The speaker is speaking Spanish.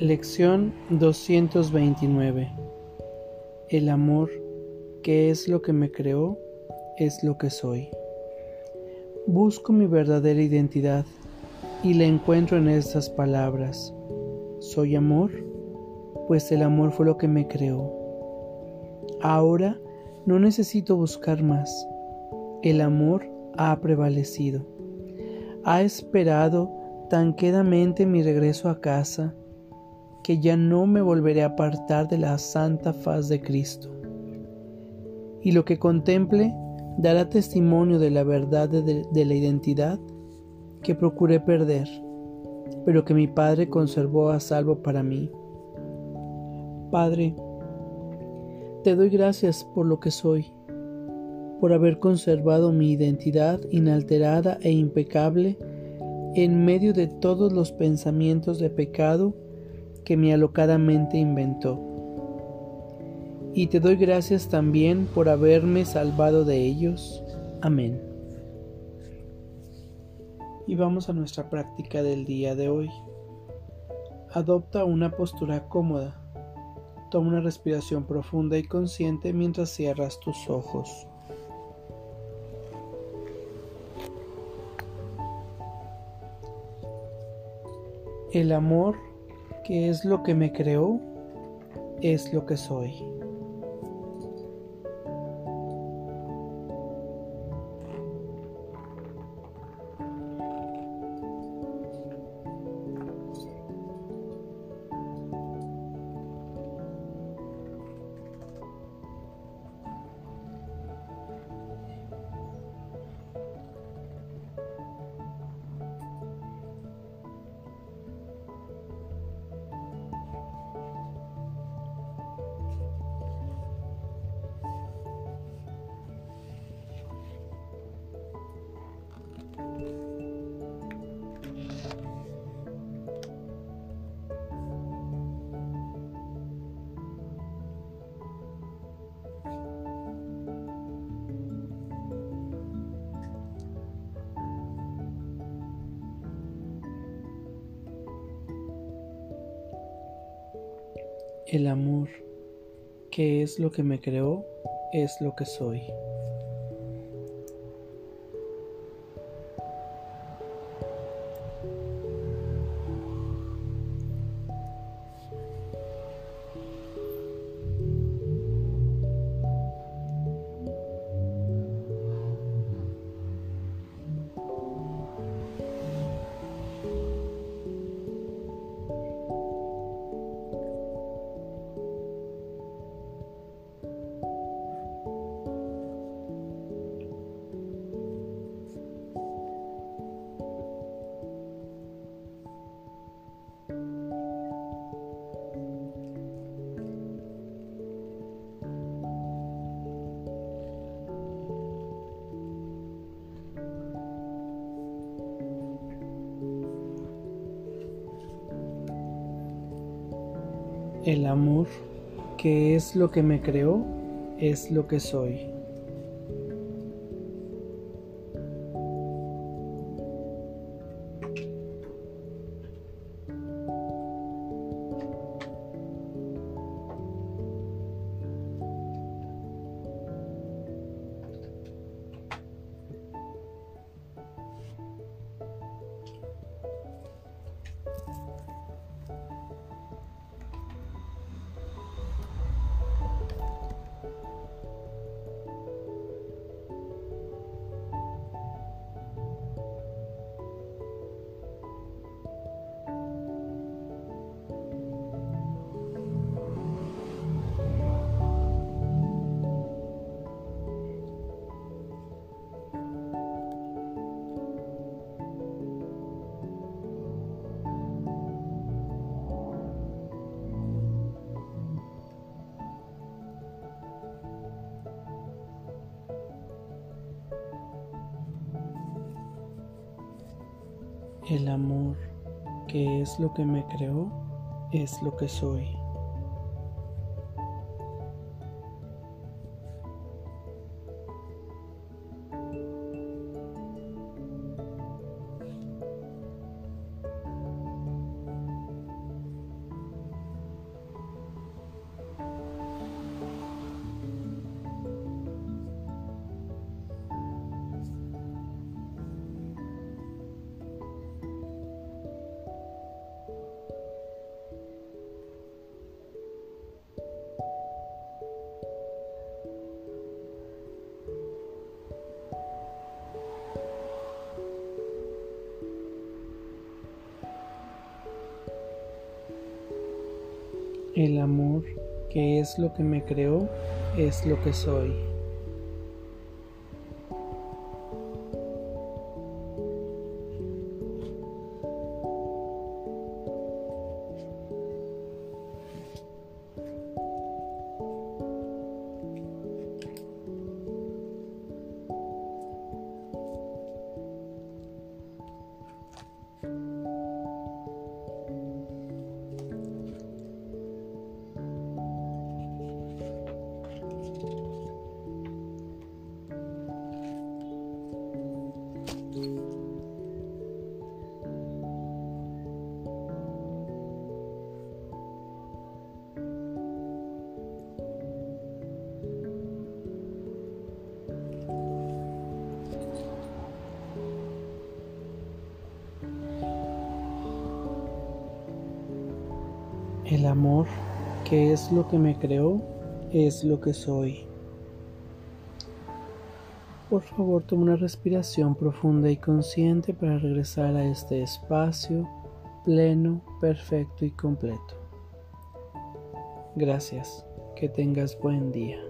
Lección 229 El amor, que es lo que me creó, es lo que soy. Busco mi verdadera identidad y la encuentro en estas palabras. ¿Soy amor? Pues el amor fue lo que me creó. Ahora no necesito buscar más. El amor ha prevalecido. Ha esperado tan quedamente mi regreso a casa que ya no me volveré a apartar de la santa faz de Cristo. Y lo que contemple dará testimonio de la verdad de, la identidad que procuré perder, pero que mi Padre conservó a salvo para mí. Padre, te doy gracias por lo que soy, por haber conservado mi identidad inalterada e impecable en medio de todos los pensamientos de pecado que mi alocada mente inventó. Y te doy gracias también por haberme salvado de ellos. Amén. Y vamos a nuestra práctica del día de hoy. Adopta una postura cómoda. Toma una respiración profunda y consciente mientras cierras tus ojos. El amor que es lo que me creó, es lo que soy. El amor, que es lo que me creó, es lo que soy. El amor, que es lo que me creó, es lo que soy. El amor, que es lo que me creó, es lo que soy. El amor, que es lo que me creó, es lo que soy. El amor, que es lo que me creó, es lo que soy. Por favor, toma una respiración profunda y consciente para regresar a este espacio pleno, perfecto y completo. Gracias. Que tengas buen día.